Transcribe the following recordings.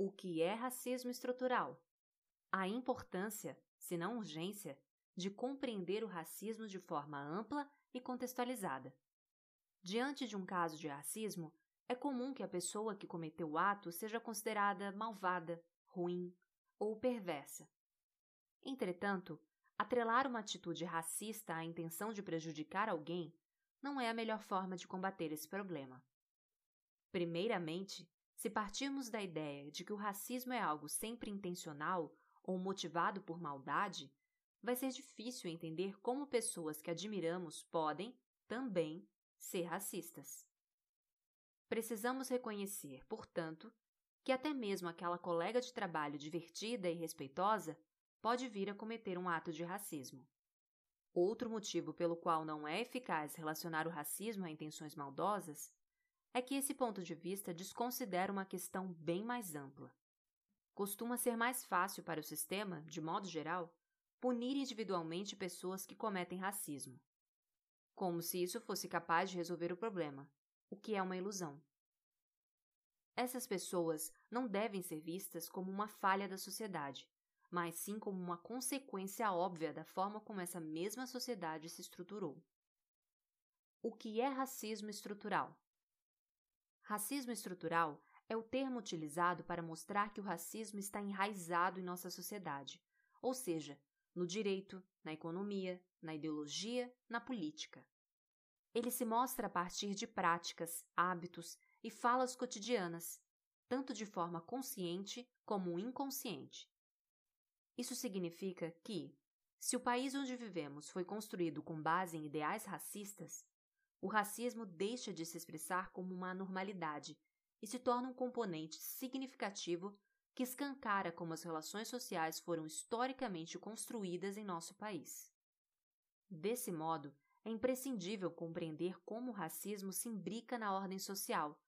O que é racismo estrutural? A importância, se não urgência, de compreender o racismo de forma ampla e contextualizada. Diante de um caso de racismo, é comum que a pessoa que cometeu o ato seja considerada malvada, ruim ou perversa. Entretanto, atrelar uma atitude racista à intenção de prejudicar alguém não é a melhor forma de combater esse problema. Primeiramente, se partirmos da ideia de que o racismo é algo sempre intencional ou motivado por maldade, vai ser difícil entender como pessoas que admiramos podem, também, ser racistas. Precisamos reconhecer, portanto, que até mesmo aquela colega de trabalho divertida e respeitosa pode vir a cometer um ato de racismo. Outro motivo pelo qual não é eficaz relacionar o racismo a intenções maldosas é que esse ponto de vista desconsidera uma questão bem mais ampla. Costuma ser mais fácil para o sistema, de modo geral, punir individualmente pessoas que cometem racismo. Como se isso fosse capaz de resolver o problema, o que é uma ilusão. Essas pessoas não devem ser vistas como uma falha da sociedade, mas sim como uma consequência óbvia da forma como essa mesma sociedade se estruturou. O que é racismo estrutural? Racismo estrutural é o termo utilizado para mostrar que o racismo está enraizado em nossa sociedade, ou seja, no direito, na economia, na ideologia, na política. Ele se mostra a partir de práticas, hábitos e falas cotidianas, tanto de forma consciente como inconsciente. Isso significa que, se o país onde vivemos foi construído com base em ideais racistas, o racismo deixa de se expressar como uma anormalidade e se torna um componente significativo que escancara como as relações sociais foram historicamente construídas em nosso país. Desse modo, é imprescindível compreender como o racismo se imbrica na ordem social,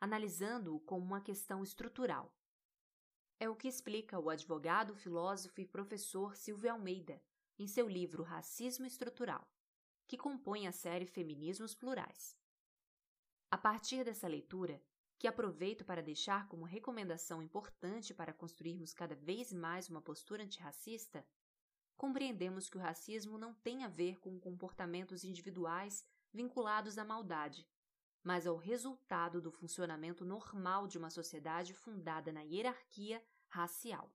analisando-o como uma questão estrutural. É o que explica o advogado, filósofo e professor Silvio Almeida em seu livro Racismo Estrutural, que compõe a série Feminismos Plurais. A partir dessa leitura, que aproveito para deixar como recomendação importante para construirmos cada vez mais uma postura antirracista, compreendemos que o racismo não tem a ver com comportamentos individuais vinculados à maldade, mas ao resultado do funcionamento normal de uma sociedade fundada na hierarquia racial.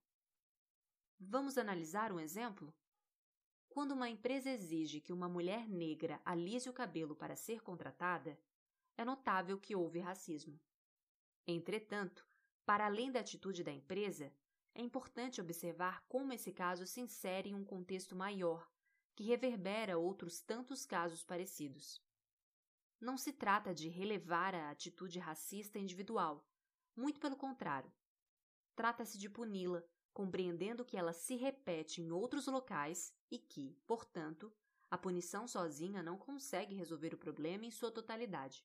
Vamos analisar um exemplo? Quando uma empresa exige que uma mulher negra alise o cabelo para ser contratada, é notável que houve racismo. Entretanto, para além da atitude da empresa, é importante observar como esse caso se insere em um contexto maior, que reverbera outros tantos casos parecidos. Não se trata de relevar a atitude racista individual, muito pelo contrário. Trata-se de puni-la, compreendendo que ela se repete em outros locais e que, portanto, a punição sozinha não consegue resolver o problema em sua totalidade.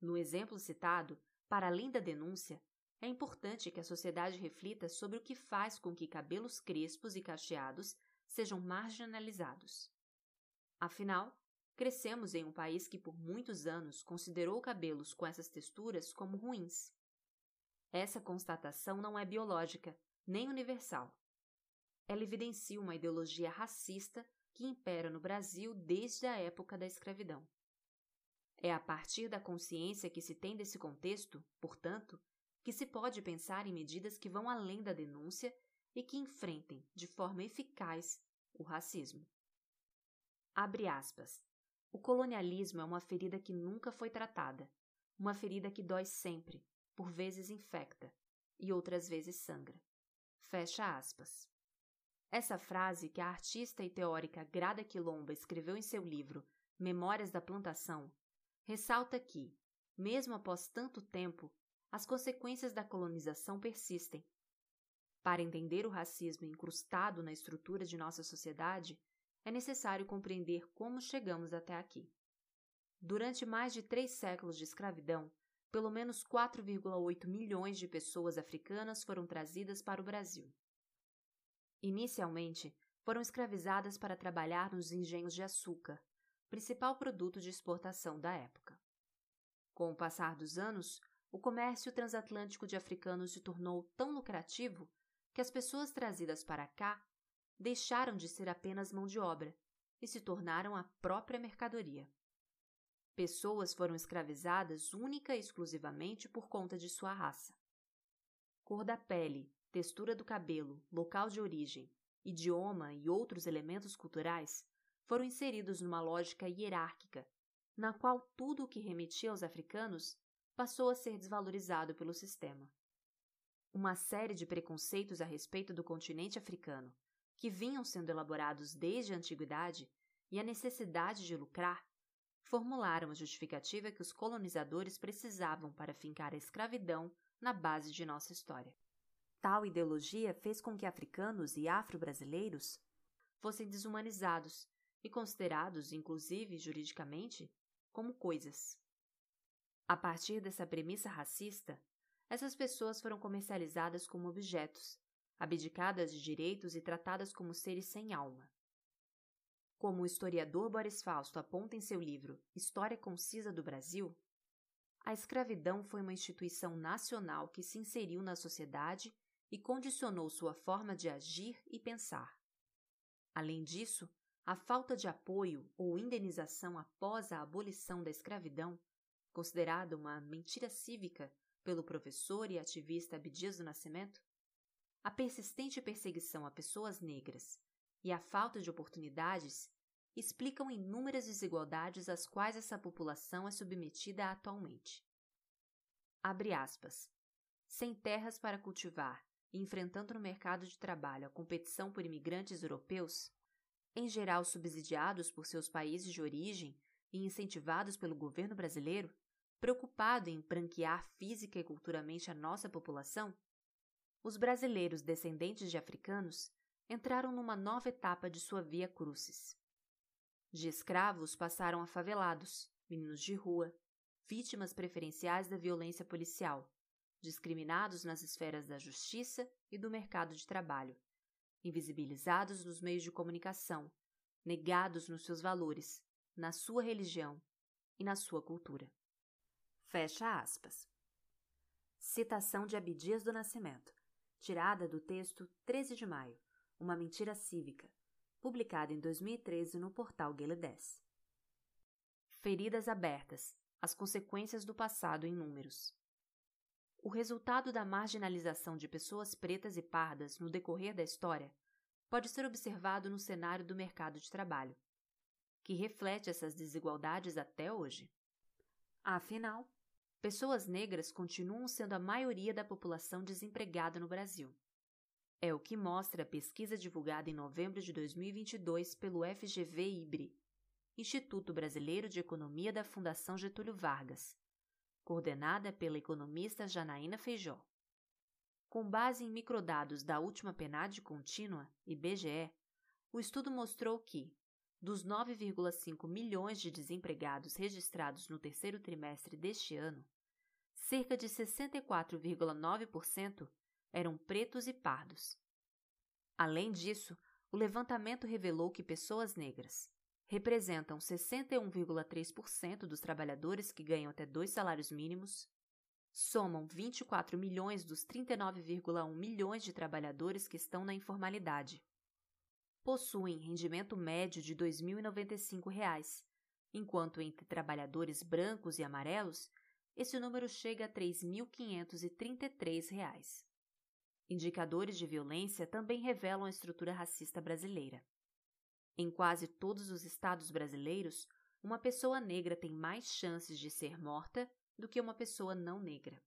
No exemplo citado, para além da denúncia, é importante que a sociedade reflita sobre o que faz com que cabelos crespos e cacheados sejam marginalizados. Afinal, crescemos em um país que por muitos anos considerou cabelos com essas texturas como ruins. Essa constatação não é biológica, nem universal. Ela evidencia uma ideologia racista que impera no Brasil desde a época da escravidão. É a partir da consciência que se tem desse contexto, portanto, que se pode pensar em medidas que vão além da denúncia e que enfrentem, de forma eficaz, o racismo. Abre aspas. O colonialismo é uma ferida que nunca foi tratada, uma ferida que dói sempre, por vezes infecta e outras vezes sangra. Fecha aspas. Essa frase que a artista e teórica Grada Quilomba escreveu em seu livro Memórias da Plantação ressalta que, mesmo após tanto tempo, as consequências da colonização persistem. Para entender o racismo incrustado na estrutura de nossa sociedade, é necessário compreender como chegamos até aqui. Durante mais de três séculos de escravidão, pelo menos 4,8 milhões de pessoas africanas foram trazidas para o Brasil. Inicialmente, foram escravizadas para trabalhar nos engenhos de açúcar, principal produto de exportação da época. Com o passar dos anos, o comércio transatlântico de africanos se tornou tão lucrativo que as pessoas trazidas para cá deixaram de ser apenas mão de obra e se tornaram a própria mercadoria. Pessoas foram escravizadas única e exclusivamente por conta de sua raça. Cor da pele, textura do cabelo, local de origem, idioma e outros elementos culturais foram inseridos numa lógica hierárquica, na qual tudo o que remetia aos africanos passou a ser desvalorizado pelo sistema. Uma série de preconceitos a respeito do continente africano, que vinham sendo elaborados desde a antiguidade, e a necessidade de lucrar, formularam a justificativa que os colonizadores precisavam para fincar a escravidão na base de nossa história. Tal ideologia fez com que africanos e afro-brasileiros fossem desumanizados e considerados, inclusive juridicamente, como coisas. A partir dessa premissa racista, essas pessoas foram comercializadas como objetos, abdicadas de direitos e tratadas como seres sem alma. Como o historiador Boris Fausto aponta em seu livro História Concisa do Brasil, a escravidão foi uma instituição nacional que se inseriu na sociedade e condicionou sua forma de agir e pensar. Além disso, a falta de apoio ou indenização após a abolição da escravidão, considerada uma mentira cívica pelo professor e ativista Abdias do Nascimento, a persistente perseguição a pessoas negras e a falta de oportunidades explicam inúmeras desigualdades às quais essa população é submetida atualmente. Abre aspas. Sem terras para cultivar e enfrentando no mercado de trabalho a competição por imigrantes europeus, em geral subsidiados por seus países de origem e incentivados pelo governo brasileiro, preocupado em branquear física e culturalmente a nossa população, os brasileiros descendentes de africanos entraram numa nova etapa de sua via crucis. De escravos passaram a favelados, meninos de rua, vítimas preferenciais da violência policial, discriminados nas esferas da justiça e do mercado de trabalho, invisibilizados nos meios de comunicação, negados nos seus valores, na sua religião e na sua cultura. Fecha aspas. Citação de Abdias do Nascimento, tirada do texto 13 de maio, Uma Mentira Cívica, publicado em 2013 no portal Gale 10. Feridas abertas, as consequências do passado em números. O resultado da marginalização de pessoas pretas e pardas no decorrer da história pode ser observado no cenário do mercado de trabalho, que reflete essas desigualdades até hoje. Afinal, pessoas negras continuam sendo a maioria da população desempregada no Brasil. É o que mostra a pesquisa divulgada em novembro de 2022 pelo FGV-IBRE, Instituto Brasileiro de Economia da Fundação Getúlio Vargas, coordenada pela economista Janaína Feijó. Com base em microdados da última PNAD contínua, IBGE, o estudo mostrou que, dos 9,5 milhões de desempregados registrados no terceiro trimestre deste ano, cerca de 64,9% eram pretos e pardos. Além disso, o levantamento revelou que pessoas negras, representam 61,3% dos trabalhadores que ganham até dois salários mínimos, somam 24 milhões dos 39,1 milhões de trabalhadores que estão na informalidade. Possuem rendimento médio de R$ 2.095, enquanto entre trabalhadores brancos e amarelos, esse número chega a R$ 3.533. Indicadores de violência também revelam a estrutura racista brasileira. Em quase todos os estados brasileiros, uma pessoa negra tem mais chances de ser morta do que uma pessoa não negra.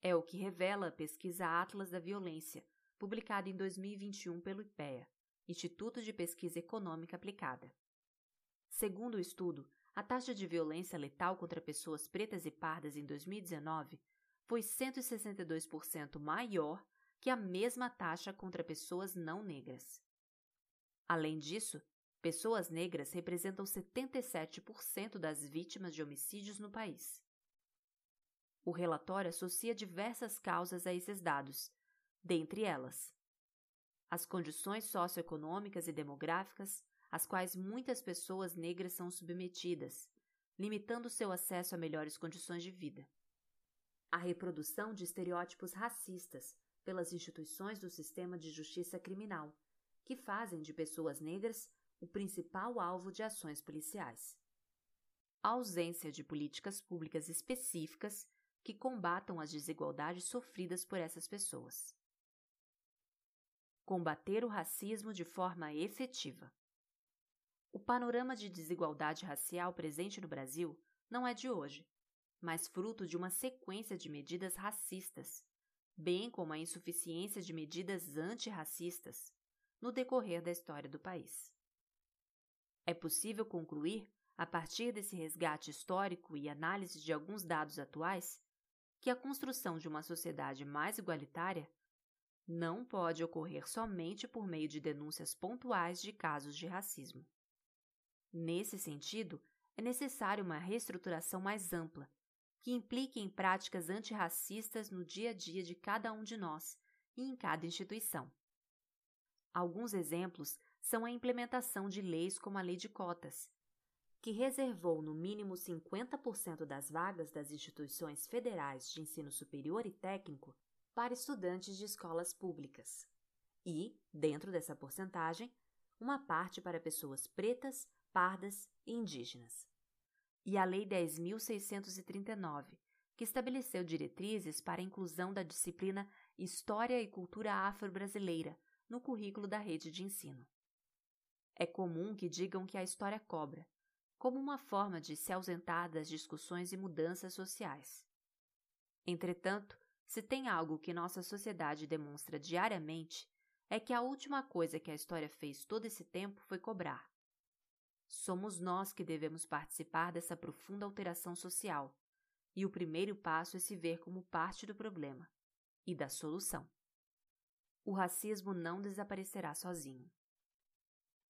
É o que revela a pesquisa Atlas da Violência, publicada em 2021 pelo IPEA, Instituto de Pesquisa Econômica Aplicada. Segundo o estudo, a taxa de violência letal contra pessoas pretas e pardas em 2019 foi 162% maior que a mesma taxa contra pessoas não negras. Além disso, pessoas negras representam 77% das vítimas de homicídios no país. O relatório associa diversas causas a esses dados, dentre elas as condições socioeconômicas e demográficas às quais muitas pessoas negras são submetidas, limitando seu acesso a melhores condições de vida. A reprodução de estereótipos racistas pelas instituições do sistema de justiça criminal, que fazem de pessoas negras o principal alvo de ações policiais. A ausência de políticas públicas específicas que combatam as desigualdades sofridas por essas pessoas. Combater o racismo de forma efetiva. O panorama de desigualdade racial presente no Brasil não é de hoje, mas fruto de uma sequência de medidas racistas, bem como a insuficiência de medidas antirracistas no decorrer da história do país. É possível concluir, a partir desse resgate histórico e análise de alguns dados atuais, que a construção de uma sociedade mais igualitária não pode ocorrer somente por meio de denúncias pontuais de casos de racismo. Nesse sentido, é necessária uma reestruturação mais ampla, que implique em práticas antirracistas no dia a dia de cada um de nós e em cada instituição. Alguns exemplos são a implementação de leis como a Lei de Cotas, que reservou no mínimo 50% das vagas das instituições federais de ensino superior e técnico para estudantes de escolas públicas, e, dentro dessa porcentagem, uma parte para pessoas pretas, pardas e indígenas. E a Lei 10.639, que estabeleceu diretrizes para a inclusão da disciplina História e Cultura Afro-Brasileira no currículo da rede de ensino. É comum que digam que a história cobra, como uma forma de se ausentar das discussões e mudanças sociais. Entretanto, se tem algo que nossa sociedade demonstra diariamente, é que a última coisa que a história fez todo esse tempo foi cobrar. Somos nós que devemos participar dessa profunda alteração social, e o primeiro passo é se ver como parte do problema e da solução. O racismo não desaparecerá sozinho.